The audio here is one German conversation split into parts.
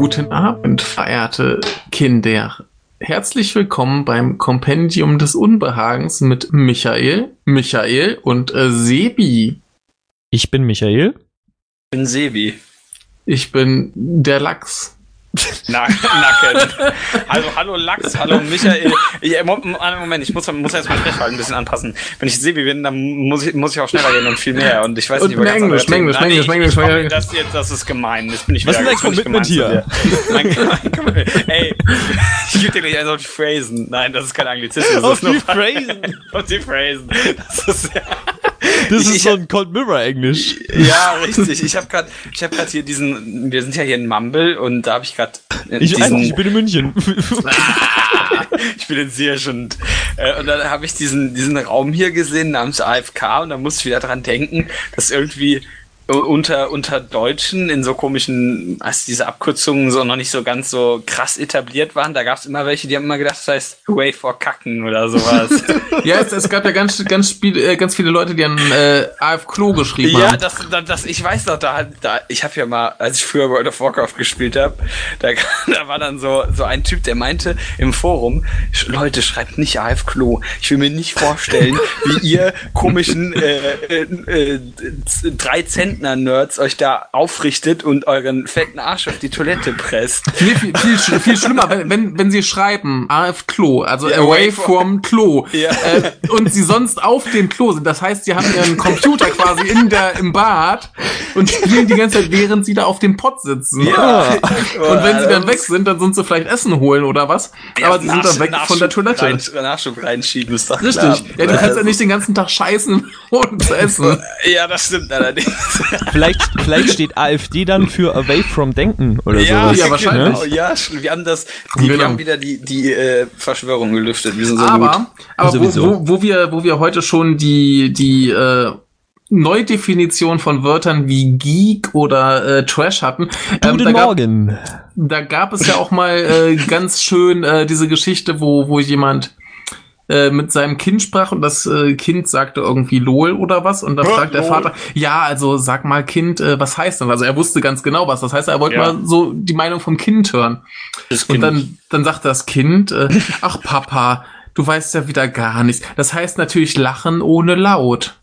Guten Abend, verehrte Kinder. Herzlich willkommen beim Kompendium des Unbehagens mit Michael, Michael und äh, Sebi. Ich bin Michael. Ich bin Sebi. Ich bin der Lachs. Nacken. hallo, hallo Lachs, hallo Michael. Ich, Moment, ich muss, muss jetzt mein Sprechverhalten ein bisschen anpassen. Wenn ich Sebi bin, dann muss ich, muss ich auch schneller gehen und viel mehr. Und ich weiß Und nicht, mehr Englisch, mehr Englisch, mehr Englisch, mehr Englisch, mehr Englisch. Das, jetzt, das ist gemein. Das bin ich Was ist dein ich Commitment hier? Mein, mein, ey, ich gebe dir gleich eins auf die Phrasen. Nein, das ist kein Anglizismus. Auf die Phrasen? auf die Phrasen. Das ist ja... Das Ich- ist ich- so ein Cold Mirror Englisch. Ja, richtig. Ich habe gerade, ich habe gerade hier diesen, wir sind ja hier in Mumble und da habe ich gerade Ich, diesen, ich bin in München. ich bin in Siersch und, äh, und dann habe ich diesen, diesen Raum hier gesehen namens AFK und da musste ich wieder dran denken, dass irgendwie unter, unter Deutschen in so komischen, als diese Abkürzungen so noch nicht so ganz so krass etabliert waren, da gab es immer welche, die haben immer gedacht, das heißt Way for Kacken oder sowas. Ja, es, es gab ja ganz, ganz, spiel, äh, ganz viele Leute, die an äh, AF Klo geschrieben Ja, haben. das, das, das, ich weiß noch, da, da ich habe ja mal, als ich früher World of Warcraft gespielt habe, da, da war dann so, so ein Typ, der meinte im Forum, "Sch- Leute, schreibt nicht AF Klo. Ich will mir nicht vorstellen, wie ihr komischen äh, äh, äh, drei Zentner Nerds euch da aufrichtet und euren fetten Arsch auf die Toilette presst. Nee, viel, viel, viel schlimmer, wenn, wenn, wenn sie schreiben AF Klo, also Ja, away from Klo, Ja. äh, und sie sonst auf dem Klo sind. Das heißt, sie haben ihren Computer quasi in der, im Bad und spielen die ganze Zeit, während sie da auf dem Pott sitzen. Ja. Und wenn sie dann weg sind, dann sind sie vielleicht Essen holen oder was. Aber sie sind dann weg von der Toilette. Rein, Nachschub reinschieben, ist doch Richtig. klar. Ja, du kannst ja nicht den ganzen Tag scheißen zu essen. Ja, das stimmt allerdings. Vielleicht, vielleicht steht AfD dann für Away from Denken oder Ja, sowas. ja, wahrscheinlich. Genau, ja, wir haben das, die, wir Genau. haben wieder die, die äh, Verschwörung gelüftet. Wir sind so gut. Aber, aber wo, wo, wo wir, wo wir heute schon die, die, äh, Neudefinition von Wörtern wie Geek oder äh, Trash hatten. ähm, Guten da, gab, Morgen. da gab es ja auch mal äh, ganz schön äh, diese Geschichte, wo, wo jemand äh, mit seinem Kind sprach und das äh, Kind sagte irgendwie LOL oder was und da Hä, fragt der lol. Vater, ja, also sag mal Kind, äh, was heißt das? Also er wusste ganz genau was. Das heißt, er wollte Ja. mal so die Meinung vom Kind hören. Das Und Kind. dann, dann sagt das Kind, äh, ach Papa, du weißt ja wieder gar nichts. Das heißt natürlich lachen ohne laut.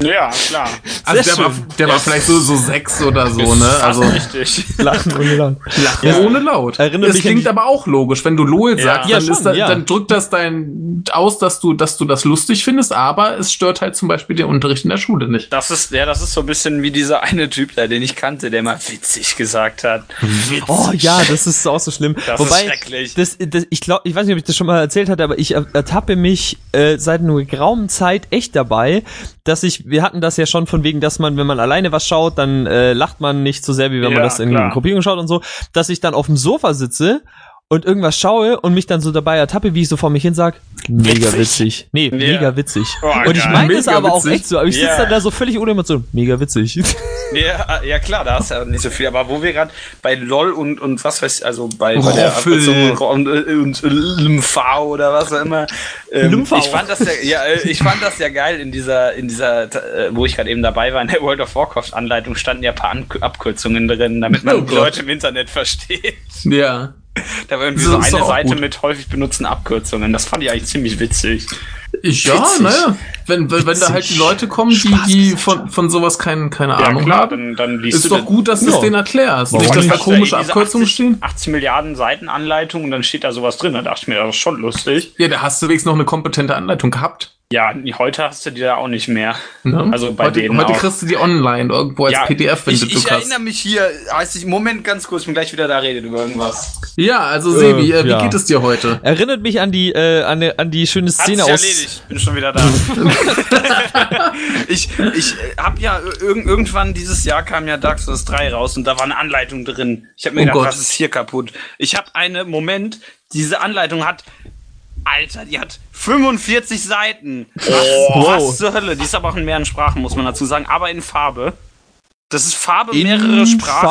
Ja, klar. Also Sehr der, war, schön. der war vielleicht so, so sechs oder so, ne? Also richtig. Lachen und Lachen. lachen Ja. ohne laut. Erinnert das klingt aber auch logisch. Wenn du LOL sagst, Ja, dann, schon, ist da, ja. dann drückt das dein aus, dass du, dass du das lustig findest, aber es stört halt zum Beispiel den Unterricht in der Schule nicht. Das ist, ja, das ist so ein bisschen wie dieser eine Typ da, den ich kannte, der mal witzig gesagt hat. Witzig. Oh ja, das ist auch so schlimm. Das ist Wobei, schrecklich. Das, das, ich glaube, ich weiß nicht, ob ich das schon mal erzählt hatte, aber ich er- ertappe mich äh, seit einer geraumen Zeit echt dabei, dass ich, wir hatten das ja schon von wegen, dass man, wenn man alleine was schaut, dann äh, lacht man nicht so sehr, wie wenn man Ja, das in klar. Gruppierung schaut und so, dass ich dann auf dem Sofa sitze und irgendwas schaue und mich dann so dabei ertappe, wie ich so vor mich hin sag, mega Witzig. witzig. Nee, Ja. mega witzig. Oh, und ich meine es aber auch witzig. echt so, aber ich sitze Ja. dann da so völlig ohne Emotion, mega witzig. Ja, ja, klar, da hast du ja nicht so viel. Aber wo wir gerade bei LOL und, und was weiß ich, also bei, bei der. Abkürzung und, und, und Lymphao oder was auch immer. Ähm, ich fand das ja, ja, äh, ich fand das ja geil in dieser, in dieser, äh, wo ich gerade eben dabei war, in der World of Warcraft Anleitung standen ja ein paar An Abkürzungen drin, damit man Oh die. Leute im Internet versteht. Ja. Da war irgendwie so ist eine Seite gut. mit häufig benutzten Abkürzungen. Das fand ich eigentlich ziemlich witzig. Ich, ja, naja. Wenn, wenn, wenn da halt die Leute kommen, die, die von, von sowas kein, keine Ja, Ahnung klar, haben, dann, dann liest ist du doch gut, dass du es denen erklärst. Warum Nicht, dass da komische Abkürzungen 80, stehen. 80 Milliarden Seiten Anleitung und dann steht da sowas drin. Da dachte ich mir, das ist schon lustig. Ja, da hast du wenigstens noch eine kompetente Anleitung gehabt. Ja, heute hast du die da auch nicht mehr. Ne? Also bei heute, denen heute auch. kriegst du die online irgendwo als ja, PDF, wenn ich, du ich Glück hast. erinnere mich hier, heißt ich, Moment ganz kurz, ich bin gleich wieder da, redet über irgendwas. Ja, also Sebi, äh, wie ja. geht es dir heute? Erinnert mich an die, äh, an, die- an die schöne Szene sich aus. erledigt, bin schon wieder da. ich ich habe ja irg irgendwann dieses Jahr kam ja Dark Souls 3 raus und da war eine Anleitung drin. Ich habe mir Oh gedacht, Gott. was ist hier kaputt? Ich habe eine Moment, diese Anleitung hat Alter, die hat 45 Seiten. Was, Oh. was zur Hölle? Die ist aber auch in mehreren Sprachen, muss man dazu sagen, aber in Farbe. Das ist Farbe, In mehrere Sprachen.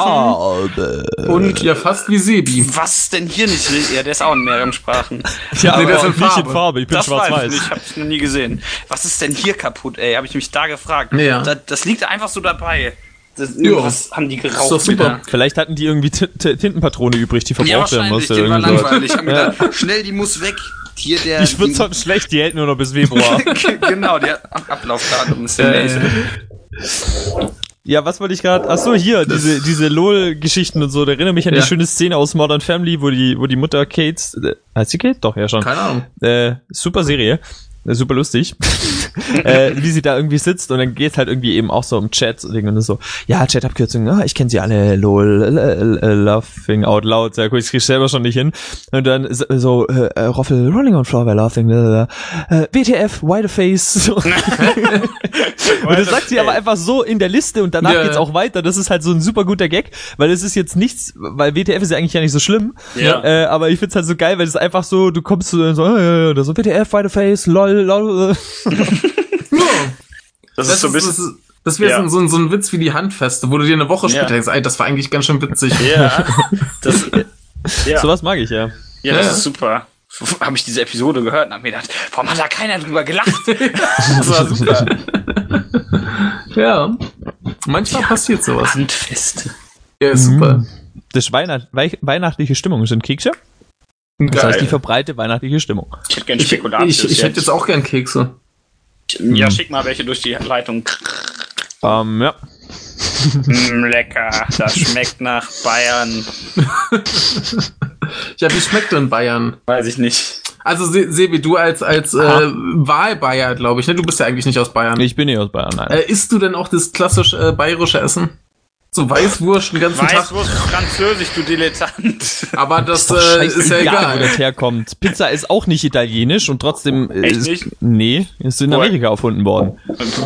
Farbe. Und Ja, fast wie Sebi. was ist denn hier nicht? Ja, der ist auch in mehreren Sprachen. Ja, Nee, aber das ist in nicht in Farbe. Farbe. Ich bin ich schwarz-weiß. nicht, ich hab's noch nie gesehen. Was ist denn hier kaputt, ey? Habe ich mich da gefragt. Ja. Das, das liegt einfach so dabei. Das, irgendwas haben die geraucht. Ist doch super. wieder. Vielleicht hatten die irgendwie T T Tintenpatrone übrig, die Ja, verbraucht werden wahrscheinlich, musste. den war irgendwie so. langweilig. Ich hab mir gedacht, schnell, die muss weg. Hier der. Die wird sonst schlecht, die hält nur noch bis Februar. genau, der Ab Ablaufdatum ist demnächst. Ja, was wollte ich gerade? Ach so, hier, diese, diese LOL-Geschichten und so. Da erinnere mich an Ja. die schöne Szene aus Modern Family, wo die, wo die Mutter Kates, äh, heißt sie Kate? Doch, ja schon. Keine Ahnung. Äh, super Serie. Äh, Super lustig. äh, wie sie da irgendwie sitzt und dann geht halt irgendwie eben auch so um Chats und und so. Ja, Chat-Abkürzungen, ah, ich kenne sie alle, lol, l- l- laughing out loud, sehr cool, ich krieg's selber schon nicht hin. Und dann so, äh, äh, Roffel, rolling on floor while laughing, äh, WTF, why the face. So. und das sagt sie aber einfach so in der Liste und danach Ja. geht's auch weiter. Das ist halt so ein super guter Gag, weil es ist jetzt nichts, weil WTF ist ja eigentlich ja nicht so schlimm. Ja. Äh, aber ich find's halt so geil, weil es einfach so, du kommst so, so, äh, so WTF, why the face, lol, lol. Das, ist so ein bisschen. das, wäre Ja. so, ein- so ein Witz wie die Handfeste, wo du dir eine Woche Ja. später denkst, ey, das war eigentlich ganz schön witzig. Ja, das, ja, Sowas mag ich, ja. ja, das Ja. ist super. Habe ich diese Episode gehört und hab mir gedacht, warum hat da keiner drüber gelacht? das war super. Ja. Manchmal passiert sowas. Handfest. Ja, ist super. Mhm. Das ist Weihnacht, wei weihnachtliche Stimmung sind Kekse. Das Geil. heißt, die verbreite weihnachtliche Stimmung. Ich hätte gern Ich, Spekulatius. ich, ich hätte jetzt auch gern Kekse. Ja, schick mal welche durch die Leitung. Ähm, ja. Mm, lecker. Das schmeckt nach Bayern. Ja, wie schmeckt denn Bayern? Weiß ich nicht. Also Se- Sebi, du als als äh, Wahlbayer, glaube ich, ne? Du bist ja eigentlich nicht aus Bayern. Ich bin nicht aus Bayern, nein. Äh, isst du denn auch das klassisch äh, bayerische Essen? So Weißwurst den ganzen Tag. Weißwurst Französisch, du Dilettant. Aber das Doch, äh, ist ja egal. wo das herkommt. Pizza ist auch nicht italienisch und trotzdem äh, Echt ist, nicht? nee, ist in? Amerika erfunden worden.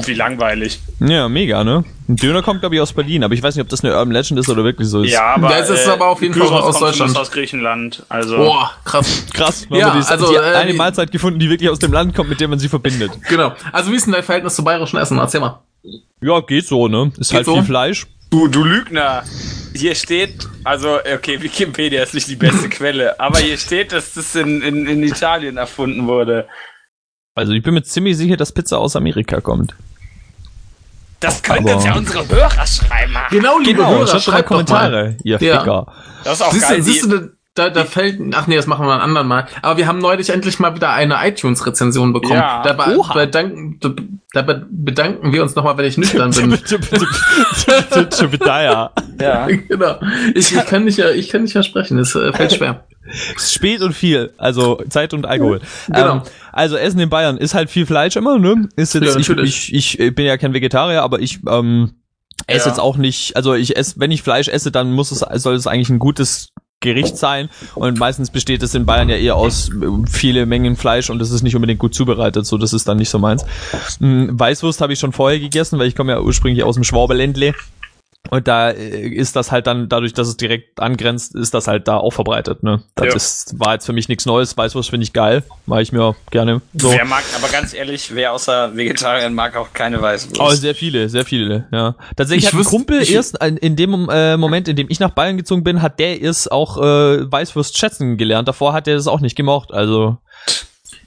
Wie langweilig. Ja, mega, ne? Ein Döner kommt, glaube ich, aus Berlin, aber ich weiß nicht, ob das eine Urban Legend ist oder wirklich so ist. Ja, aber. Ja, es ist aber auf jeden Fall aus kommt Deutschland. aus Griechenland. Also. Boah, krass. Krass, Ja, die, also, die äh, eine Mahlzeit gefunden, die wirklich aus dem Land kommt, mit der man sie verbindet. Genau. Also wie ist denn dein Verhältnis zu bayerischen Essen? Erzähl mal. Ja, geht so, ne? Ist Geht halt so? viel Fleisch. Du, du Lügner. Hier steht, also, okay, Wikipedia ist nicht die beste Quelle, aber hier steht, dass das in, in, in Italien erfunden wurde. Also ich bin mir ziemlich sicher, dass Pizza aus Amerika kommt. Das könnten uns ja unsere Hörer schreiben. Genau, liebe Genau, Hörer, schreibt doch mal. Kommentare, ihr Ja. Ficker. Das ist auch Siehst geil. du, siehst du, da, da fällt, ach nee, das machen wir ein anderen Mal. Aber wir haben neulich endlich mal wieder eine iTunes-Rezension bekommen. Ja. Da, be Oha. bedanken, da be bedanken wir uns nochmal, wenn ich nüchtern bin. ja. ja. genau. Ich, ich kann nicht, ich kann nicht versprechen, es äh, fällt schwer. Spät und viel, also Zeit und Alkohol. Genau. Ähm, also Essen in Bayern ist halt viel Fleisch immer, ne? Ist jetzt, Ja, ich, ich, ich bin ja kein Vegetarier, aber ich ähm, esse Ja. jetzt auch nicht, also ich esse, wenn ich Fleisch esse, dann muss es, soll es eigentlich ein gutes Gericht sein. Und meistens besteht es in Bayern ja eher aus äh, viele Mengen Fleisch und es ist nicht unbedingt gut zubereitet, so das ist dann nicht so meins. Mm, Weißwurst habe ich schon vorher gegessen, weil ich komme ja ursprünglich aus dem Schwaberländle und da äh, ist das halt dann, dadurch, dass es direkt angrenzt, ist das halt da auch verbreitet, ne? Das Ja. ist, war jetzt für mich nichts Neues. Weißwurst finde ich geil. Mache ich mir gerne. So. Wer mag, aber ganz ehrlich, wer außer Vegetariern mag auch keine Weißwurst? Oh, sehr viele, sehr viele, ja. Tatsächlich Ich hat ein wüsste- Kumpel ich- erst in, in dem äh, Moment, in dem ich nach Bayern gezogen bin, hat der erst auch äh, Weißwurst schätzen gelernt. Davor hat er das auch nicht gemocht, also.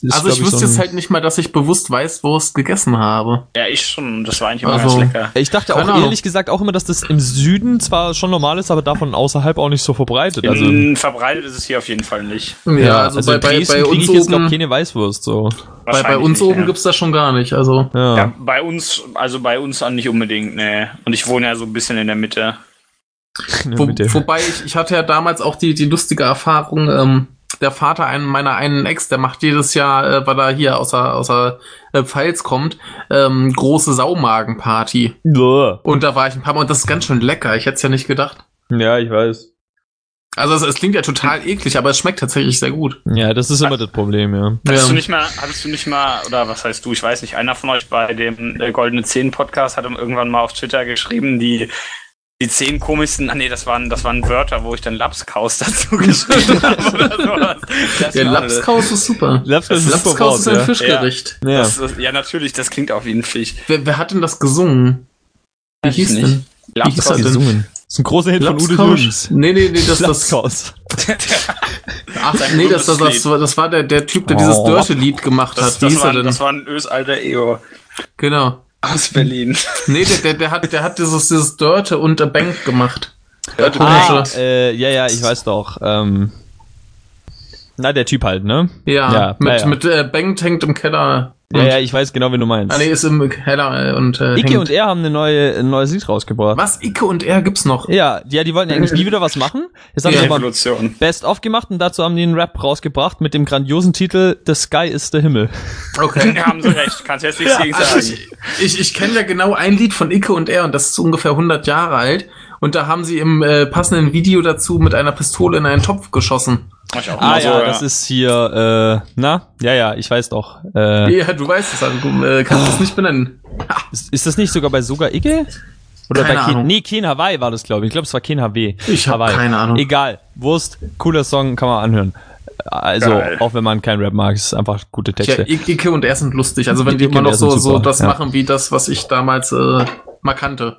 Ist, Also glaub ich wüsste so jetzt halt nicht mal, dass ich bewusst Weißwurst gegessen habe. ja, ich schon. Das war eigentlich immer Also- ganz lecker. Ich dachte auch Ahnung. ehrlich gesagt auch immer, dass das im Süden zwar schon normal ist, aber davon außerhalb auch nicht so verbreitet. Also, In, verbreitet ist es hier auf jeden Fall nicht. Ja, also, bei, in bei, bei kriege uns ich jetzt glaub oben, keine Weißwurst, so. bei, bei uns nicht, oben ja. gibt's das schon gar nicht. Also Ja. Ja, bei uns, also bei uns auch nicht unbedingt, ne. Und ich wohne ja so ein bisschen in der Mitte. Ja, Wo, wobei ich, ich hatte ja damals auch die, die lustige Erfahrung, ähm, der Vater einen meiner einen Ex, der macht jedes Jahr, äh, weil er hier außer, außer äh, Pfalz kommt, ähm, große Saumagenparty. Bäh. Und da war ich ein paar Mal und das ist ganz schön lecker. Ich hätte es ja nicht gedacht. Ja, ich weiß. Also es, es klingt ja total eklig, aber es schmeckt tatsächlich sehr gut. Ja, das ist immer das Problem, ja. Hattest Ja. du nicht mal, hattest du nicht mal, oder was heißt du, ich weiß nicht, einer von euch bei dem äh, Goldene Zehn Podcast hat irgendwann mal auf Twitter geschrieben, die, die zehn komischsten, ah nee, das waren, das waren Wörter, wo ich dann Lapskaus dazu geschrieben habe oder sowas. Das Der war- Lapskaus ist super. Lapskaus ist Lapskaus ist ein ja. Fischgericht. Ja. Das, ist- ja, natürlich, das klingt auch wie ein Fisch. Wer, wer hat denn das gesungen? Wie hieß nicht. denn? Wie hieß Lapskaus das denn? gesungen. Das ist ein großer Hit von Udo Lapskaus? Jürgens. Nee, nee, nee, das, das, Lapskaus. ach, nee, das, das, das, war, das war der, der Typ, der dieses Oh. Dirty-Lied gemacht Das, hat. Wie das, hieß er war, denn? das war ein Ösalter Ego. Genau. Aus Berlin. Nee, der, der, der hat, der hat dieses, dieses Dörte und der Bank gemacht. Dörte Ah. Äh, ja, ja, ich weiß doch. Ähm, na, der Typ halt, ne? Ja, Ja, mit, ja. mit äh, Bank hängt im Keller. Ja, ja, ich weiß genau, wie du meinst. Ah, nee, ist im Keller äh, und äh, Icke hängt. und er haben eine neue, ein neues Lied rausgebracht. Was? Icke und er gibt's noch? Ja, ja, die wollten ja eigentlich nie wieder was machen. Jetzt haben Ja. sie aber Evolution. Best of gemacht und dazu haben die einen Rap rausgebracht mit dem grandiosen Titel The Sky is the Himmel. Okay. Ja, haben sie recht. Kannst jetzt nichts gegen Also sagen. ich, ich, ich kenne ja genau ein Lied von Icke und er und das ist ungefähr 100 Jahre alt. Und da haben sie im äh, passenden Video dazu mit einer Pistole in einen Topf geschossen. Mach ich auch Ah mal so, ja, das ist hier, äh, na, ja, ja, ich weiß doch. Äh, Ja, du weißt es, also du äh, kannst es nicht benennen. ist, ist das nicht sogar bei sogar Icke? Oder Keine bei Ken, Ahnung. nee, Ken Hawaii war das, glaube ich. Ich glaube, es war Ken HW. Ich hab Hawaii. keine Ahnung. Egal, Wurst, cooler Song, kann man anhören. Also, Geil. auch wenn man kein Rap mag, es ist einfach gute Texte. I- Icke und er sind lustig. Also wenn die Icke immer noch sind so, so das ja. machen wie das, was ich damals äh, mal kannte.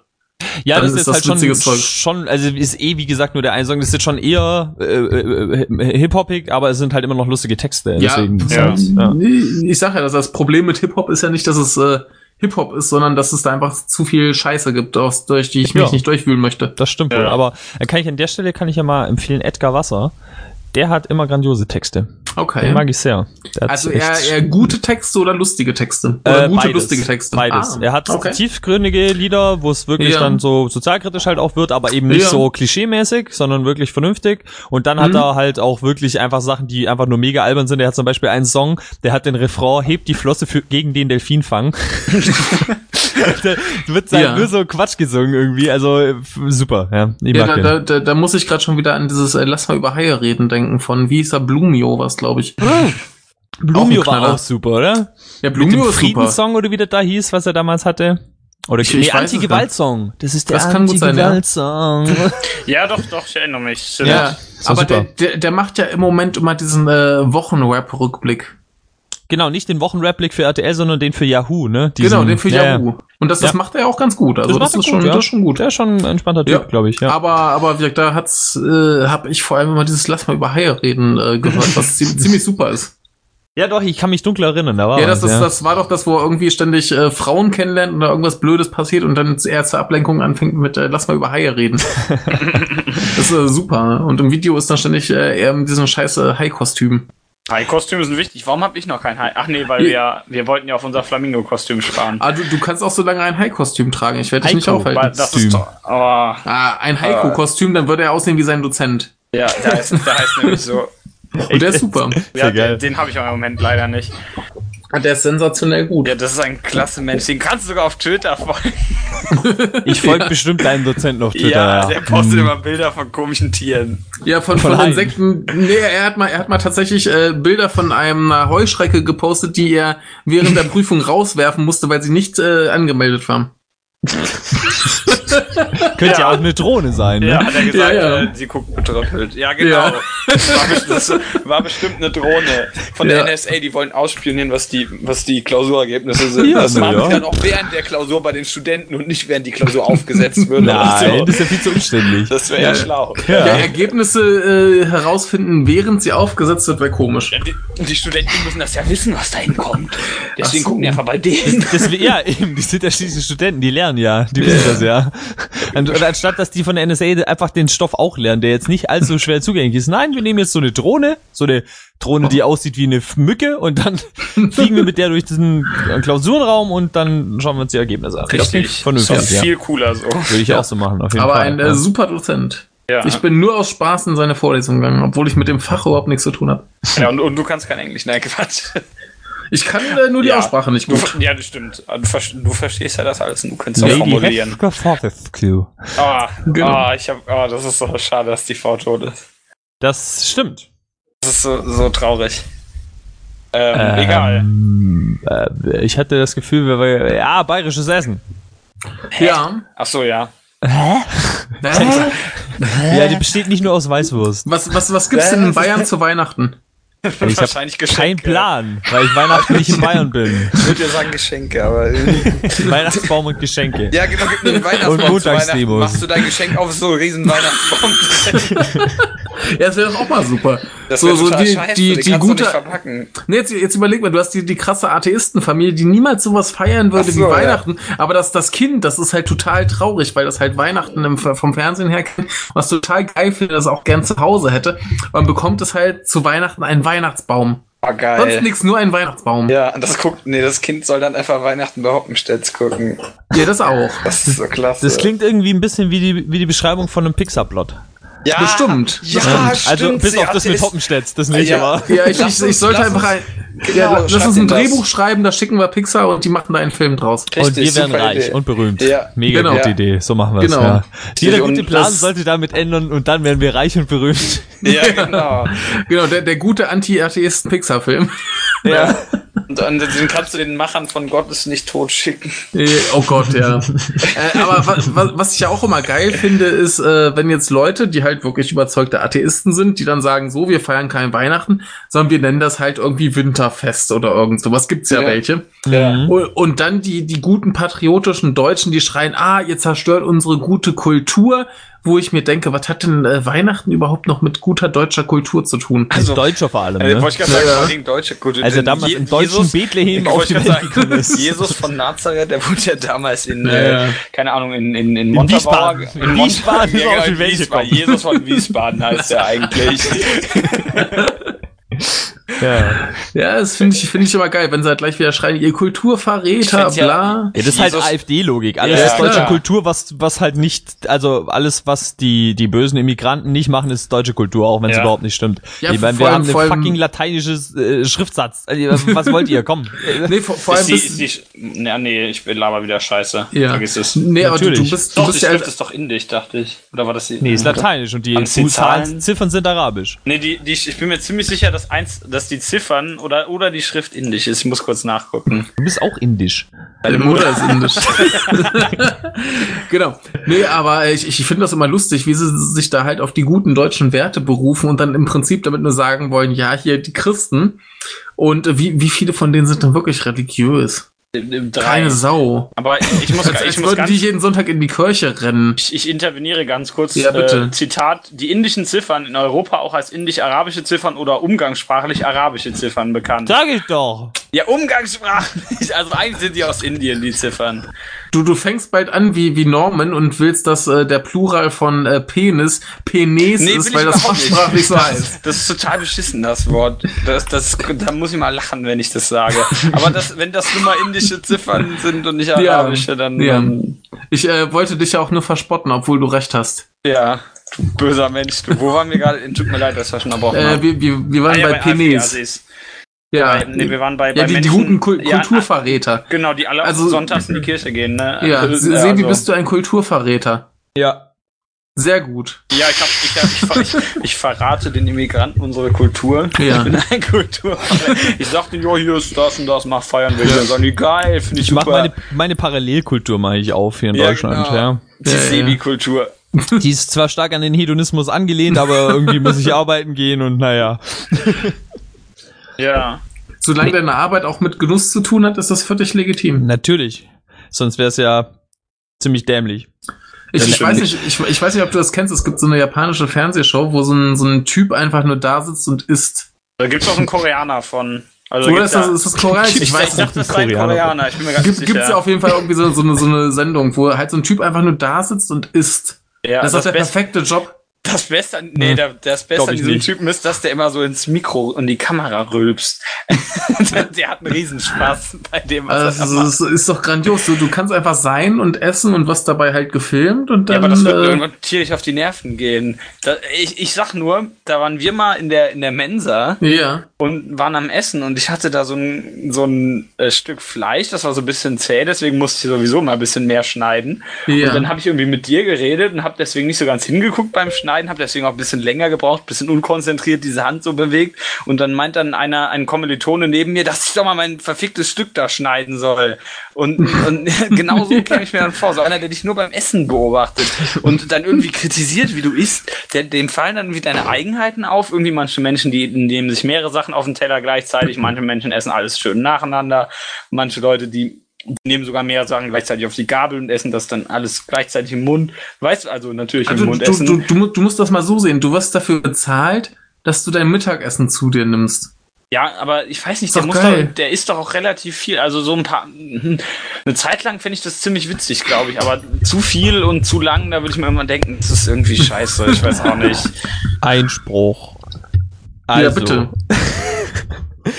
Ja, das ist ist, das halt schon, Zeug. schon, also ist eh wie gesagt nur der eine Song, das ist jetzt schon eher äh, äh, hip-hopig, aber es sind halt immer noch lustige Texte. Deswegen, das ist ja. Halt, ja. Ich sag ja, dass das Problem mit Hip-Hop ist ja nicht, dass es äh, Hip-Hop ist, sondern dass es da einfach zu viel Scheiße gibt, aus, durch die ich mich Ja. nicht durchwühlen möchte. Das stimmt wohl. Ja. Aber dann kann ich an der Stelle kann ich ja mal empfehlen Edgar Wasser. Der hat immer grandiose Texte. Okay. Den mag ich sehr. Also eher, eher gute Texte oder lustige Texte? Oder Äh, gute, beides. lustige Texte? Beides. Ah, er hat okay. tiefgründige Lieder, wo es wirklich Ja. dann so sozialkritisch halt auch wird, aber eben nicht Ja. so klischeemäßig, sondern wirklich vernünftig. Und dann hat Mhm. er halt auch wirklich einfach Sachen, die einfach nur mega albern sind. Er hat zum Beispiel einen Song, der hat den Refrain, hebt die Flosse für, gegen den Delfinfang. da wird halt Ja. nur so Quatsch gesungen irgendwie. Also super, ja. Ich Ja, mag da, den. da, da, da muss ich gerade schon wieder an dieses äh, Lass mal über Haie reden denken von, wie hieß er, Blumio was, glaube ich. Blumio auch war auch super, oder? Ja, Mit dem Blumio ist super. Friedenssong oder wie das da hieß, was er damals hatte. Oder Ich- nee, ich Anti-Gewalt-Song. Das ist der Das kann gut sein, ja. Anti-Gewalt-Song. Ja, doch, doch, ich erinnere mich. Ja, Ist doch aber der, der, der macht ja im Moment immer diesen äh, Wochenrap-Rückblick. Genau, nicht den Wochenrap-Blick für RTL, sondern den für Yahoo, ne? Diesen- Genau, den für ja, Yahoo. Ja. Und das, das Ja. macht er auch ganz gut. Also das, er ist schon, gut, ja. das ist schon gut. Der ist schon ein entspannter Typ, Ja. glaube ich, ja. Aber, aber wie gesagt, da hat's, äh, habe ich vor allem immer dieses Lass mal über Haie reden äh, gehört, was zie- ziemlich super ist. ja, doch, ich kann mich dunkel erinnern, da war Ja, das, was, ist, das war doch das, wo er irgendwie ständig äh, Frauen kennenlernt oder irgendwas Blödes passiert und dann er zur Ablenkung anfängt mit äh, Lass mal über Haie reden. das ist äh, super. Und im Video ist dann ständig äh, er in diesem scheiß äh, Hai-Kostüm. Hai-Kostüme sind wichtig. Warum habe ich noch kein Hai? Ach nee, weil wir, wir wollten ja auf unser Flamingo-Kostüm sparen. Ah, du, du kannst auch so lange ein Hai-Kostüm tragen. Ich werde dich nicht aufhalten. das Kostüm. ist doch. Aber Ah, ein Heiko-Kostüm, dann würde er aussehen wie sein Dozent. ja, der heißt, der heißt nämlich so. Und der ist super. Ja, geil. den, den habe ich aber im Moment leider nicht. Ah, Der ist sensationell gut. Ja, das ist ein klasse Mensch. Den kannst du sogar auf Twitter folgen. Ich folge bestimmt deinen Dozenten auf Twitter. Ja, Ja, der postet Hm. immer Bilder von komischen Tieren. Ja, von, Von von. Insekten. Nee, er hat mal, er hat mal tatsächlich äh, Bilder von einer Heuschrecke gepostet, die er während der Prüfung rauswerfen musste, weil sie nicht äh, angemeldet war. Könnte ja. auch eine Drohne sein, ne? Ja, hat er gesagt, Ja, ja. Äh, sie guckt betröppelt. Ja, genau. Ja. War, bestimmt, das war bestimmt eine Drohne von der Ja. NSA, die wollen ausspionieren, was die, was die Klausurergebnisse sind. Ja, das na machen ja. sie dann auch während der Klausur bei den Studenten und nicht während die Klausur aufgesetzt wird. Nein, so. das ist ja viel zu umständlich. Das wäre ja. schlau. Ja. Ja, Ergebnisse äh, herausfinden, während sie aufgesetzt wird, wäre komisch. Die, die Studenten müssen das ja wissen, was da hinkommt. Deswegen so. gucken die einfach bei denen. Das, ja, eben, die sind ja schließlich Studenten, die lernen ja, die wissen das ja. Und, und anstatt, dass die von der NSA einfach den Stoff auch lernen, der jetzt nicht allzu schwer zugänglich ist. Nein, wir nehmen jetzt so eine Drohne, so eine Drohne, die aussieht wie eine Mücke und dann fliegen wir mit der durch diesen Klausurenraum und dann schauen wir uns die Ergebnisse an. Das Ist vernünftig, doch ja. viel cooler so. Würde ich auch so machen, auf jeden Aber Fall. ein äh, ja. super Dozent. Ja. Ich bin nur aus Spaß in seine Vorlesung gegangen, obwohl ich mit dem Fach überhaupt nichts zu tun habe. ja und, und du kannst kein Englisch, nein, Quatsch. Ich kann äh, nur die Ja. Aussprache nicht Du, gut. ja, das stimmt. Du, ver- du verstehst ja das alles und du kannst auch Lady formulieren. Hefka Fortescue. Ah, Genau. ah, ich hab, ah, das ist so schade, dass die Frau tot ist. Das stimmt. Das ist so, so traurig. Ähm, egal. Ähm, äh, ich hatte das Gefühl, wir waren, ja, bayerisches Essen. Ja. Ach so, ja. Ja, die besteht nicht nur aus Weißwurst. Was, was, was gibt's denn in Bayern zu Weihnachten? Ich habe Wahrscheinlich Geschenke. Plan, weil ich Weihnachten nicht in Bayern bin. Ich würde ja sagen Geschenke, aber. Weihnachtsbaum und Geschenke. ja, genau, gib mir einen Und Weihnachtsbaum zu Weihnachten. Montagsdemos. Machst du dein Geschenk auf so einen riesen Weihnachtsbaum? Ja, das wäre doch auch mal super. Das so, so die, scheiße, die, die die gute. Nee, jetzt, jetzt überleg mal, du hast die, die krasse Atheistenfamilie, die niemals sowas feiern würde so, wie ja. Weihnachten, aber das, das Kind, das ist halt total traurig, weil das halt Weihnachten im, vom Fernsehen her kennt, was total geil findet, das auch gern zu Hause hätte. Man bekommt es halt zu Weihnachten einen Weihnachtsbaum. Oh, Sonst geil. nix, nur ein Weihnachtsbaum. Ja, Ja, und das guckt, nee, das Kind soll dann einfach Weihnachten bei Hoppenstedt gucken. das auch. Das ist so klasse. Das klingt irgendwie ein bisschen wie die, wie die Beschreibung von einem Pixar-Plot. Ja, bestimmt. Ja, also stimmt. bis sie auf das mit Hoppenstedt, das nicht, Ja. aber. Ja, ich, ich, ich sollte einfach ein, Genau, ja, lass uns ein ihm das. Drehbuch schreiben, da schicken wir Pixar und die machen da einen Film draus. und Richtig, wir werden reich Idee. und berühmt. Ja. Mega Genau. gute Idee. So machen wir es. Genau. Ja. Jeder Und gute Plan sollte damit ändern und dann werden wir reich und berühmt. Ja, genau. Genau, der, der gute Anti-Atheisten-Pixar-Film. Ja. Und dann den kannst du den Machern von Gott ist nicht tot schicken. Äh, Oh Gott, ja. äh, aber was, was, was ich ja auch immer geil finde, ist, äh, wenn jetzt Leute, die halt wirklich überzeugte Atheisten sind, die dann sagen, so, wir feiern kein Weihnachten, sondern wir nennen das halt irgendwie Winterfest oder irgend sowas. Gibt's ja, Ja. welche. Ja. Und, und dann die, die guten patriotischen Deutschen, die schreien, ah, ihr zerstört unsere gute Kultur, wo ich mir denke, was hat denn äh, Weihnachten überhaupt noch mit guter deutscher Kultur zu tun? Also, Deutscher vor allem. Äh, Ne? wollte ich gerade sagen, Ja, ja. vor allem deutsche Kultur. Als Denn damals Je- im deutschen Bethlehem ich auf die Welt gekommen ist. Jesus von Nazareth, der wurde ja damals in, Ja, äh, ja. keine Ahnung, in, in, in Montabaur. Wiesbaden. In Wiesbaden ist er auf die in Welt Wiesbaden. Jesus von Wiesbaden heißt er eigentlich. Ja. Ja, das finde ich, finde ich immer geil, wenn sie halt gleich wieder schreien, ihr Kulturverräter, ja- bla. Ja, das ist halt AfD-Logik. Alles Ja, ist deutsche klar. Kultur, was, was halt nicht, also alles, was die, die bösen Immigranten nicht machen, ist deutsche Kultur, auch wenn es Ja. überhaupt nicht stimmt. Ja, ich meine, vor wir allem- haben einen fucking lateinisches äh, Schriftsatz. Also, was wollt ihr? Komm. Nee, vor, vor allem Ist die, ist die, na, nee, ich laber wieder Scheiße. ja. Vergiss es. Nee, aber du, du Natürlich. bist, du Doch, die bist ja Schrift halt, ist doch indisch, dachte ich. Oder war das die? Nee, ist lateinisch und die Zahlen? Ziffern sind arabisch. Nee, die, die, ich bin mir ziemlich sicher, dass eins, dass die Ziffern oder, oder die Schrift indisch ist. Ich muss kurz nachgucken. Du bist auch indisch. deine Mutter ist indisch. genau. Nee, aber ich, ich finde das immer lustig, wie sie sich da halt auf die guten deutschen Werte berufen und dann im Prinzip damit nur sagen wollen, ja, hier die Christen. Und äh, wie, wie viele von denen sind dann wirklich religiös? Drei. Keine Sau. Aber ich muss, Als, ich muss würden ganz, die jeden Sonntag in die Kirche rennen. ich, ich interveniere ganz kurz. Ja, bitte. Äh, Zitat: Die indischen Ziffern in Europa auch als indisch-arabische Ziffern oder umgangssprachlich arabische Ziffern bekannt. Sag ich doch. Ja, umgangssprachlich. Also eigentlich sind die aus Indien, die Ziffern. Du, du fängst bald an wie, wie Norman und willst, dass äh, der Plural von äh, Penis Penis Nee, ist, weil das fachsprachlich so Das- heißt. Das ist total beschissen, das Wort. Das, das, da muss ich mal lachen, wenn ich das sage. Aber das, wenn das nur mal indische Ziffern sind und nicht Ja, arabische, dann, ja. dann Ich äh, wollte dich ja auch nur verspotten, obwohl du recht hast. ja, du böser Mensch. Du, wo waren wir gerade? Tut mir leid, dass wir schon unterbrochen Äh, haben. wir, wir, wir waren Ah, ja, bei Penis. Ja, Bei- nee, wir waren bei, ja bei die, die Menschen- guten Kul Ja, Kulturverräter. Genau, die alle Also- sonntags in die Kirche gehen, ne? Ja, Also, Se- Sebi, also- bist du ein Kulturverräter? Ja. Sehr gut. Ja, ich, hab, ich, hab, ich, ver- ich, ich verrate den Immigranten unsere Kultur. Ja. Ich bin ein Kultur. Ich sag denen, ja, hier ist das und das, mach feiern will. Dann sagen die, geil, finde ich Ich mach super. meine, meine Parallelkultur mache ich auf hier in Ja, Deutschland, genau. ja. die ja. Sebi-Kultur. Die ist zwar stark an den Hedonismus angelehnt, aber irgendwie muss ich arbeiten gehen und naja. Ja. Solange deine Arbeit auch mit Genuss zu tun hat, ist das völlig legitim. Natürlich. Sonst wäre es ja ziemlich dämlich. Ich, Das ich, weiß nicht. ich, ich weiß nicht, ob du das kennst. Es gibt so eine japanische Fernsehshow, wo so ein, so ein Typ einfach nur da sitzt und isst. Da gibt's auch einen Koreaner von. Also Oder ist das, ja- ist das koreanisch? ich, Ich weiß nicht. das war ein Koreaner. Koreaner. Ich bin mir ganz Gibt, sicher. gibt's ja auf jeden Fall irgendwie so, so, eine, so eine Sendung, wo halt so ein Typ einfach nur da sitzt und isst. ja, das ist doch der perfekte Job. Das Beste, an- nee, der, das Beste an diesem nicht. Typen ist, dass der immer so ins Mikro und die Kamera rülpst. der, der hat einen Riesenspaß bei dem, was Also, da das ist, ist doch grandios. Du, du kannst einfach sein und essen und was dabei halt gefilmt und Ja, dann. aber das wird äh, irgendwann tierisch auf die Nerven gehen. Da, ich, ich sag nur, da waren wir mal in der, in der Mensa ja. und waren am Essen und ich hatte da so ein, so ein äh, Stück Fleisch, das war so ein bisschen zäh, deswegen musste ich sowieso mal ein bisschen mehr schneiden. Ja. Und dann habe ich irgendwie mit dir geredet und habe deswegen nicht so ganz hingeguckt beim Schneiden, habe deswegen auch ein bisschen länger gebraucht, ein bisschen unkonzentriert diese Hand so bewegt. Und dann meint dann einer, ein Kommilitone neben mir, dass ich doch mal mein verficktes Stück da schneiden soll. Und, und genau so käme ich mir dann vor. So einer, der dich nur beim Essen beobachtet und dann irgendwie kritisiert, wie du isst, der, dem fallen dann irgendwie deine Eigenheiten auf. Irgendwie manche Menschen, die nehmen sich mehrere Sachen auf den Teller gleichzeitig, manche Menschen essen alles schön nacheinander, manche Leute, die die nehmen sogar mehr Sachen gleichzeitig auf die Gabel und essen das dann alles gleichzeitig im Mund. Weißt du, also natürlich Also, im Mund du, essen. du, du, du musst das mal so sehen. Du wirst dafür bezahlt, dass du dein Mittagessen zu dir nimmst. Ja, aber ich weiß nicht, der muss doch, der isst doch auch relativ viel. Also so ein paar, eine Zeit lang finde ich das ziemlich witzig, glaube ich. Aber zu viel und zu lang, da würde ich mir immer denken, das ist irgendwie scheiße. Ich weiß auch nicht. Einspruch. Ja, bitte.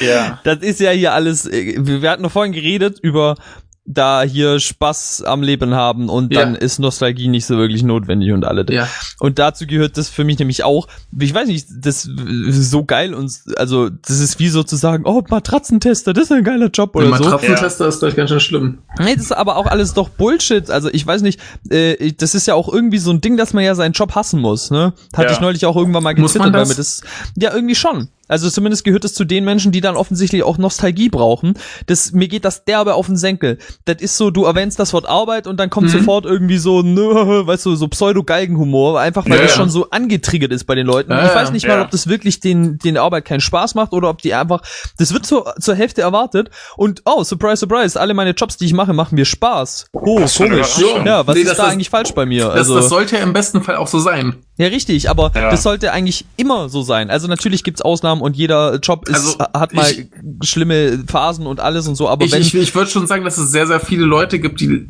Ja. Das ist ja hier alles, äh, wir hatten noch vorhin geredet über da hier Spaß am Leben haben und dann Ja. ist Nostalgie nicht so wirklich notwendig und alle. Ja. Und dazu gehört das für mich nämlich auch, ich weiß nicht, das ist so geil und also das ist wie sozusagen, oh, Matratzentester, das ist ein geiler Job Der oder so. Matratzentester ist gleich ganz schön schlimm. Nee, das ist aber auch alles doch Bullshit. Also ich weiß nicht, äh, das ist ja auch irgendwie so ein Ding, dass man ja seinen Job hassen muss, ne? Hatte Ja. ich neulich auch irgendwann mal getwittert, weil mir das. Ja, irgendwie schon. Also zumindest gehört es zu den Menschen, die dann offensichtlich auch Nostalgie brauchen. Das, mir geht das derbe auf den Senkel. Das ist so, du erwähnst das Wort Arbeit und dann kommt Mhm. sofort irgendwie so, nö, weißt du, so Pseudo-Galgenhumor, einfach weil Ja, das ja. schon so angetriggert ist bei den Leuten. Ja, ich weiß nicht mal, ob das wirklich den, den Arbeit keinen Spaß macht oder ob die einfach, das wird zur, zur Hälfte erwartet und, oh, surprise, surprise, alle meine Jobs, die ich mache, machen mir Spaß. Oh, komisch. Ja, was Nee, ist da ist- eigentlich falsch bei mir? Das, also, das sollte ja im besten Fall auch so sein. Ja, richtig, aber Ja. das sollte eigentlich immer so sein. Also natürlich gibt's Ausnahmen und jeder Job ist, Also, hat mal ich- schlimme Phasen und alles und so, aber Ich, wenn, ich, ich würde schon sagen, dass es sehr, sehr viele Leute gibt, die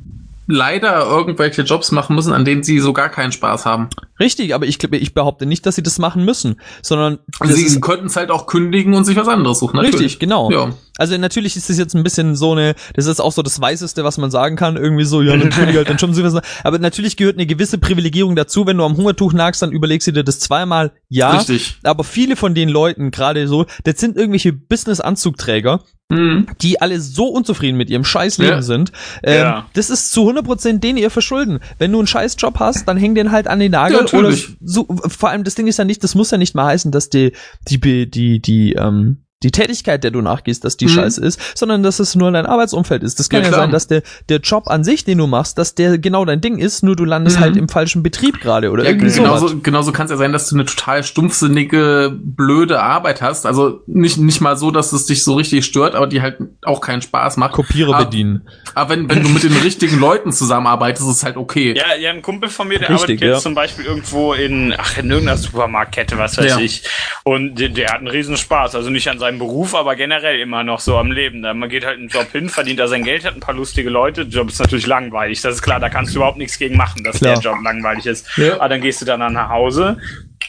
leider irgendwelche Jobs machen müssen, an denen sie so gar keinen Spaß haben. richtig, aber ich, ich behaupte nicht, dass sie das machen müssen, sondern Also sie könnten es halt auch kündigen und sich was anderes suchen. Natürlich. Richtig, genau. Ja. Also natürlich ist das jetzt ein bisschen so eine, das ist auch so das Weißeste, was man sagen kann, irgendwie so, ja, natürlich halt dann schon so was. Aber natürlich gehört eine gewisse Privilegierung dazu, wenn du am Hungertuch nagst, dann überlegst du dir das zweimal, ja. Richtig. Aber viele von den Leuten, gerade so, das sind irgendwelche Business-Anzugträger, Mhm. die alle so unzufrieden mit ihrem scheiß Leben Ja. sind. Ähm, Ja. Das ist zu 100% denen ihr verschulden. Wenn du einen scheiß Job hast, dann häng den halt an den Nagel. Ja, oder so, vor allem das Ding ist ja nicht, das muss ja nicht mal heißen, dass die, die, die, die, die, ähm, die Tätigkeit, der du nachgehst, dass die Mhm. scheiße ist, sondern dass es nur dein Arbeitsumfeld ist. Das kann Ja, ja, sein, dass der, der Job an sich, den du machst, dass der genau dein Ding ist, nur du landest Mhm. halt im falschen Betrieb gerade oder Ja, irgendwie sowas. genauso, genauso kann es ja sein, dass du eine total stumpfsinnige, blöde Arbeit hast. Also nicht, nicht mal so, dass es dich so richtig stört, aber die halt auch keinen Spaß macht. Kopiere Aber- bedienen. Aber wenn, wenn du mit den richtigen Leuten zusammenarbeitest, ist es halt okay. Ja, ja, ein Kumpel von mir, der Richtig, arbeitet jetzt ja. zum Beispiel irgendwo in, ach, in irgendeiner Supermarktkette, was weiß Ja. ich. Und der, der hat einen riesen Spaß. Also nicht an seinem Beruf, aber generell immer noch so am Leben. Da man geht halt einen Job hin, verdient da sein Geld, hat ein paar lustige Leute. Der Job ist natürlich langweilig. Das ist klar, da kannst du überhaupt nichts gegen machen, dass Klar. der Job langweilig ist. Ja. Aber dann gehst du dann nach Hause,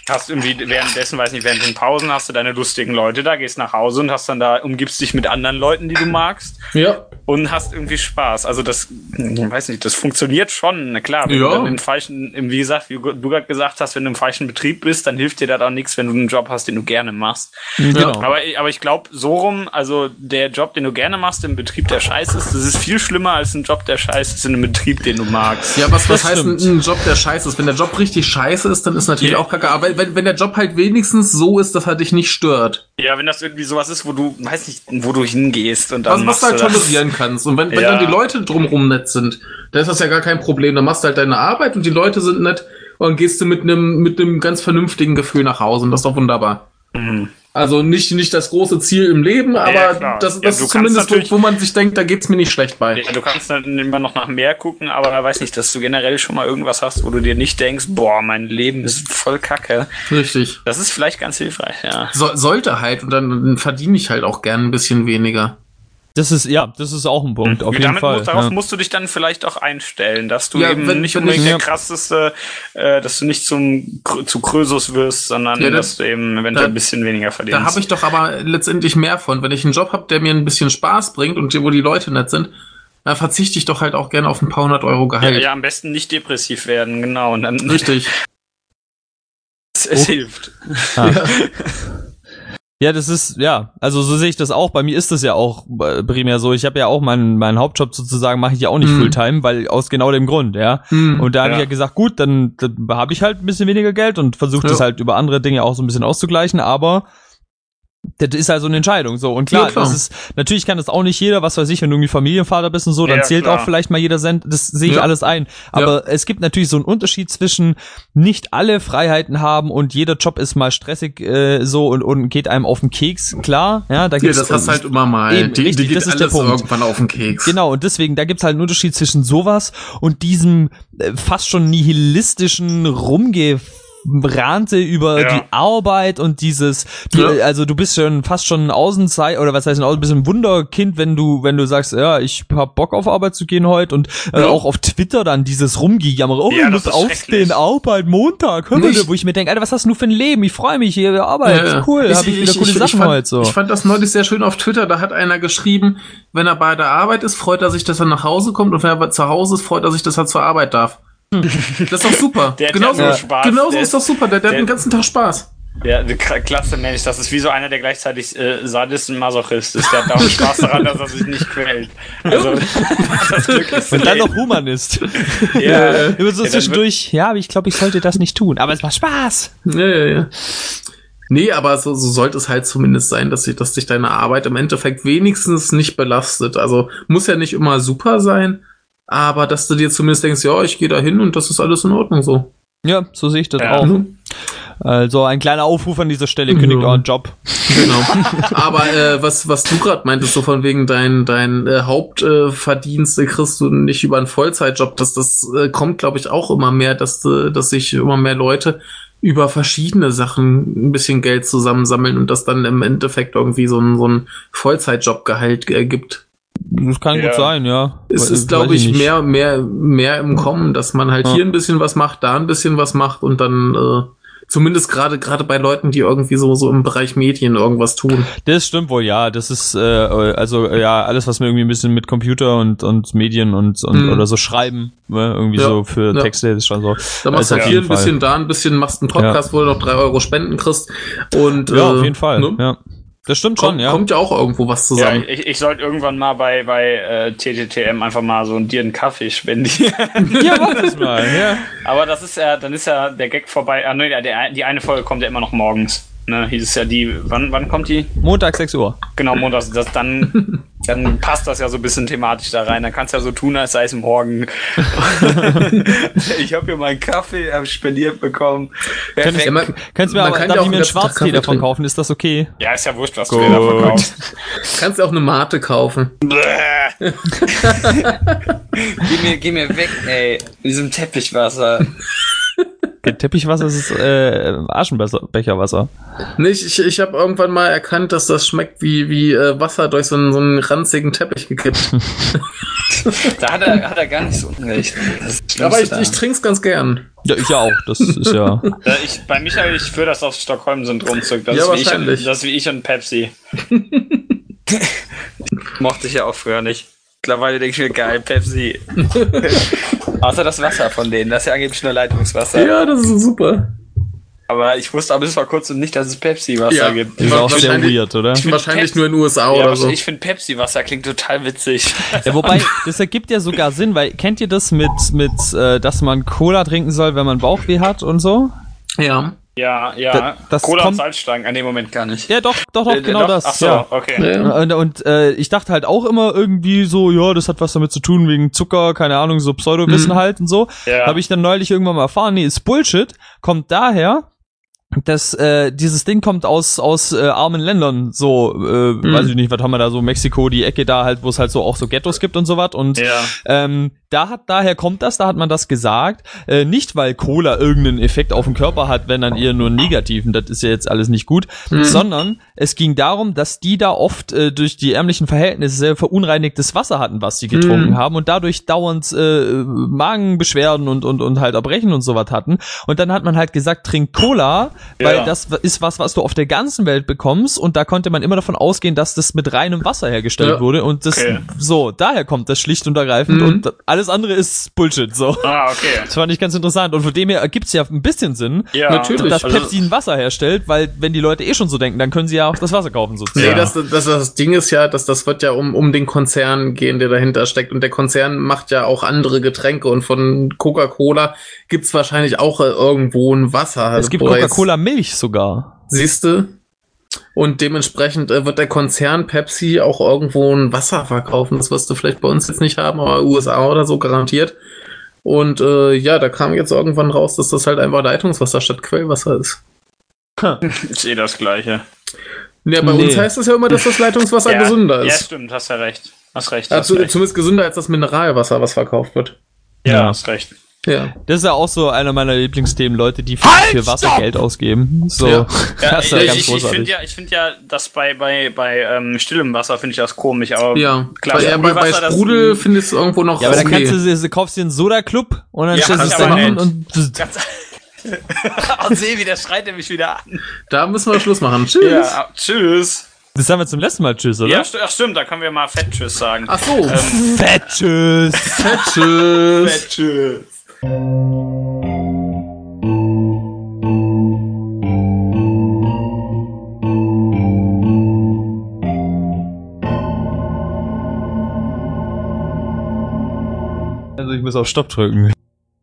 hast irgendwie währenddessen, weiß nicht, während den Pausen hast du deine lustigen Leute da, gehst nach Hause und hast dann da, umgibst dich mit anderen Leuten, die du magst Ja. und hast irgendwie Spaß. Also das, ich weiß nicht, das funktioniert schon. Na klar, wenn Ja. du dann im falschen, im, wie gesagt, wie du gerade gesagt hast, wenn du im falschen Betrieb bist, dann hilft dir das auch nichts, wenn du einen Job hast, den du gerne machst. Genau. Aber, aber ich glaube, so rum, also der Job, den du gerne machst im Betrieb, der scheiße ist, das ist viel schlimmer als ein Job, der scheiße ist in einem Betrieb, den du magst. Ja, was, was Das heißt ein, stimmt. ein Job, der scheiße ist? Wenn der Job richtig scheiße ist, dann ist natürlich Ja. auch kacke. Aber wenn, wenn der Job halt wenigstens so ist, dass er dich nicht stört. Ja, wenn das irgendwie sowas ist, wo du, weiß nicht, wo du hingehst und dann Was, was du halt das. tolerieren kannst. Und wenn, wenn Ja. dann die Leute drumrum nett sind, dann ist das ja gar kein Problem. Dann machst du halt deine Arbeit und die Leute sind nett und gehst du mit einem mit einem ganz vernünftigen Gefühl nach Hause und das ist doch wunderbar. Mhm. Also nicht, nicht das große Ziel im Leben, aber klar. das, Ja, das du ist zumindest, wo, wo man sich denkt, da geht's mir nicht schlecht bei. Ja, du kannst dann immer noch nach mehr gucken, aber weiß nicht, dass du generell schon mal irgendwas hast, wo du dir nicht denkst, boah, mein Leben ist voll kacke. Richtig. Das ist vielleicht ganz hilfreich, ja. So, sollte halt und dann, dann verdiene ich halt auch gern ein bisschen weniger. Das ist, ja, das ist auch ein Punkt, auf jeden Damit Fall. musst, darauf ja. musst du dich dann vielleicht auch einstellen, dass du Ja, eben wenn- nicht unbedingt ich- der ja. krasseste, äh, dass du nicht zum zu Krösus wirst, sondern Ja, dass das- du eben eventuell da- ein bisschen weniger verdienst. Da habe ich doch aber letztendlich mehr von. Wenn ich einen Job habe, der mir ein bisschen Spaß bringt und wo die Leute nett sind, dann verzichte ich doch halt auch gerne auf ein paar hundert Euro ja, Gehalt. ja, am besten nicht depressiv werden, genau. Und dann Richtig. es, es Oh. hilft. Ah. Ja, das ist, ja, also so sehe ich das auch. Bei mir ist das ja auch äh, primär so. Ich habe ja auch meinen, meinen Hauptjob sozusagen, mache ich ja auch nicht Mhm. Fulltime, weil aus genau dem Grund, ja. Hm. Und da habe Ja. ich ja gesagt, gut, dann, dann habe ich halt ein bisschen weniger Geld und versuche das Ja. halt über andere Dinge auch so ein bisschen auszugleichen, aber das ist also eine Entscheidung so und klar, Ja, klar. das ist natürlich kann das auch nicht jeder, was weiß ich, wenn du irgendwie Familienvater bist und so, dann Ja, zählt klar. auch vielleicht mal jeder Cent, das sehe ich Ja. alles ein, aber es gibt natürlich so einen Unterschied zwischen nicht alle Freiheiten haben und jeder Job ist mal stressig äh, so und, und geht einem auf den Keks, klar, ja, da Ja, gibt's das hast du halt immer mal. Eben, die, richtig, die geht das ist der alles Punkt. irgendwann auf den Keks. Genau, und deswegen, da gibt's halt einen Unterschied zwischen sowas und diesem äh, fast schon nihilistischen Rumgerante über Ja. die Arbeit und dieses, du, Ja. also du bist schon fast schon ein Außenzeit oder was heißt ein Außen, bist ein Wunderkind, wenn du, wenn du sagst, ja, ich hab Bock auf Arbeit zu gehen heute und äh, Ja. auch auf Twitter dann dieses Rumgejammer, oh, Ja, ich muss aufstehen. Arbeit, Montag, hör mal, wo ich mir denke, Alter, was hast du für ein Leben? Ich freue mich hier, Arbeit, cool, Ich- hab ich wieder ich- coole ich- ich Sachen fand, heute so. Ich fand das neulich sehr schön auf Twitter. Da hat einer geschrieben, wenn er bei der Arbeit ist, freut er sich, dass er nach Hause kommt. Und wenn er zu Hause ist, freut er sich, dass er zur Arbeit darf. Das ist doch super. Der hat genauso ja Spaß. genauso Der ist doch super. Der, der, hat der- den ganzen Tag Spaß. Ja, klasse Mensch. Das ist wie so einer, der gleichzeitig äh, Sadist und Masochist ist. Der hat auch Spaß daran, dass er sich nicht quält. Also, das Glück ist Und dann noch Humanist. Ja, Immer so Ja, zwischendurch, ja, aber ich glaube, ich sollte das nicht tun. Aber es macht Spaß. Ja, ja, ja. Nee, aber so, so sollte es halt zumindest sein, dass, sich, dass dich deine Arbeit im Endeffekt wenigstens nicht belastet. Also muss ja nicht immer super sein, aber dass du dir zumindest denkst, ja, ich gehe da hin und das ist alles in Ordnung so. Ja, so sehe ich das Ja. auch. Also ein kleiner Aufruf an dieser Stelle, kündigt Ja. euren Job. Genau. Aber äh, was, was du gerade meintest, so von wegen dein, dein äh, Hauptverdienst äh, kriegst du nicht über einen Vollzeitjob, das, das äh, kommt, glaube ich, auch immer mehr, dass, äh, dass sich immer mehr Leute über verschiedene Sachen ein bisschen Geld zusammensammeln und das dann im Endeffekt irgendwie so ein, so ein Vollzeitjobgehalt äh, gibt. Das kann Ja. gut sein, ja. Es ist, glaube ich, nicht. mehr, mehr, mehr im Kommen, dass man halt Ja. hier ein bisschen was macht, da ein bisschen was macht und dann äh, zumindest gerade gerade bei Leuten, die irgendwie so so im Bereich Medien irgendwas tun. Das stimmt wohl, ja. Das ist, äh, also, ja, alles, was mir irgendwie ein bisschen mit Computer und, und Medien und, und Mhm. oder so schreiben, ne, irgendwie Ja. so für. Texte, ist schon so. Da machst du auf hier ein bisschen, da ein bisschen, machst einen Podcast, wo du noch drei Euro Spenden kriegst. Und, Ja, äh, auf jeden Fall, ne? ja. Das stimmt Kommt, schon, ja. kommt ja auch irgendwo was Ja, zusammen. ich, ich sollte irgendwann mal bei, bei äh, TTTM einfach mal so ein dir einen Kaffee spendieren. Ja, mach das mal, ja. Aber das ist ja, dann ist ja der Gag vorbei. Ah, nee, der, der, die eine Folge kommt ja immer noch morgens. Ne, hieß es ja die, wann, wann kommt die? Montag 6 Uhr. Genau, montags. Das, dann, dann passt das ja so ein bisschen thematisch da rein. Dann kannst du ja so tun, als sei es morgen. ich habe hier meinen Kaffee hab spendiert bekommen. Perfekt. Ja, man, Kannst du mir aber, kann darf ich auch mir einen Schwarztee Kaffee davon trinken. kaufen? Ist das okay? Ja, ist ja wurscht, was du dir da verkaufst. Kannst ja auch eine Mate kaufen. Bäh. geh, mir, geh mir weg, ey. In diesem Teppichwasser. Teppichwasser ist äh, Aschenbecherwasser. Nee, ich, ich, habe irgendwann mal erkannt, dass das schmeckt wie, wie äh, Wasser durch so einen, so einen ranzigen Teppich gekippt. Da hat er, hat er gar nicht so unrecht. Aber ich, Schlimmste ich trink's ganz gern. Ja, ich ja auch. Das ist ja. da. ich, bei Michael, ich führe das aufs Stockholm-Syndrom zurück. Das, Ja, ist wie ich, wahrscheinlich. und- das ist wie ich und Pepsi. Mochte ich ja auch früher nicht. Mittlerweile denke ich mir, geil, Pepsi. Außer das Wasser von denen, das ist ja angeblich nur Leitungswasser. Ja, das ist super. Aber ich wusste aber bis vor kurzem nicht, dass es Pepsi-Wasser Ja. gibt. Das ist auch sehr Wahrscheinlich- weird, oder? Wahrscheinlich Pepsi- nur in den USA Ja, oder aber so. ich finde Pepsi-Wasser klingt total witzig. Ja, wobei, das ergibt ja sogar Sinn, weil kennt ihr das mit, mit äh, dass man Cola trinken soll, wenn man Bauchweh hat und so? Ja. Ja, ja. Da- das Cola kommt- und Salzstangen, an dem Moment gar nicht. Ja, doch, doch, doch, Äh, genau doch? das. Ach so, ja. okay. ja. Und, und äh, ich dachte halt auch immer irgendwie so, ja, das hat was damit zu tun wegen Zucker, keine Ahnung, so Pseudowissen Mhm. halt und so. Ja. Habe ich dann neulich irgendwann mal erfahren, nee, ist Bullshit, kommt daher, dass äh, dieses Ding kommt aus aus äh, armen Ländern, so äh, Mhm. weiß ich nicht, was haben wir da so Mexiko, die Ecke da halt, wo es halt so auch so Ghettos gibt und so was und Ja. ähm, da hat, daher kommt das, da hat man das gesagt. Äh, nicht, weil Cola irgendeinen Effekt auf den Körper hat, wenn dann eher nur einen negativen, das ist ja jetzt alles nicht gut, sondern es ging darum, dass die da oft äh, durch die ärmlichen Verhältnisse sehr verunreinigtes Wasser hatten, was sie getrunken Mhm. haben und dadurch dauernd äh, Magenbeschwerden und, und, und halt Erbrechen und sowas hatten. Und dann hat man halt gesagt, trink Cola, weil Ja. das ist was, was du auf der ganzen Welt bekommst und da konnte man immer davon ausgehen, dass das mit reinem Wasser hergestellt Ja. wurde und das Okay. so, daher kommt das schlicht und ergreifend Mhm. und alles andere ist Bullshit, so. Ah, okay. Das fand ich ganz interessant und von dem her ergibt's ja ein bisschen Sinn, Ja, Natürlich. dass Also- Pepsi ein Wasser herstellt, weil wenn die Leute eh schon so denken, dann können sie ja auch das Wasser kaufen sozusagen. Nee, das, das, das Ding ist ja, dass das wird ja um, um den Konzern gehen, der dahinter steckt. Und der Konzern macht ja auch andere Getränke. Und von Coca-Cola gibt's wahrscheinlich auch irgendwo ein Wasser. es gibt Coca-Cola Milch sogar. Siehste? Und dementsprechend äh, wird der Konzern Pepsi auch irgendwo ein Wasser verkaufen. Das wirst du vielleicht bei uns jetzt nicht haben, aber USA oder so garantiert. Und äh, ja, da kam jetzt irgendwann raus, dass das halt einfach Leitungswasser statt Quellwasser ist. Ist eh das Gleiche. Ja, bei Nee. uns heißt es ja immer, dass das Leitungswasser ja, gesünder Ja, ist. stimmt, hast ja recht. Hast recht. Ja, Hast zu, recht. zumindest gesünder als das Mineralwasser, was verkauft wird. ja, Ja. hast recht. Ja. Das ist ja auch so einer meiner Lieblingsthemen, Leute, die für, für Wasser Geld ausgeben. So, Ja. Ja, das ist ja ich, ganz ich, ich finde ja, ich finde ja, dass bei bei bei ähm, stillem Wasser finde ich das komisch, aber Ja, klar, bei, ja, bei, bei das- Sprudel findest du irgendwo noch ja, aber dann okay. kannst du, du kaufst dir einen Soda-Club und dann Ja, stellst du es das da hin und Ganz oh, Sebi, der schreit er mich wieder an. Da müssen wir Schluss machen. Tschüss. Ja, tschüss. das haben wir zum letzten Mal Tschüss, oder? Ja, st ach, stimmt, da können wir mal Fett Tschüss sagen. Ach so. Fett Tschüss. Tschüss. Fett Tschüss. Also ich muss auf Stopp drücken.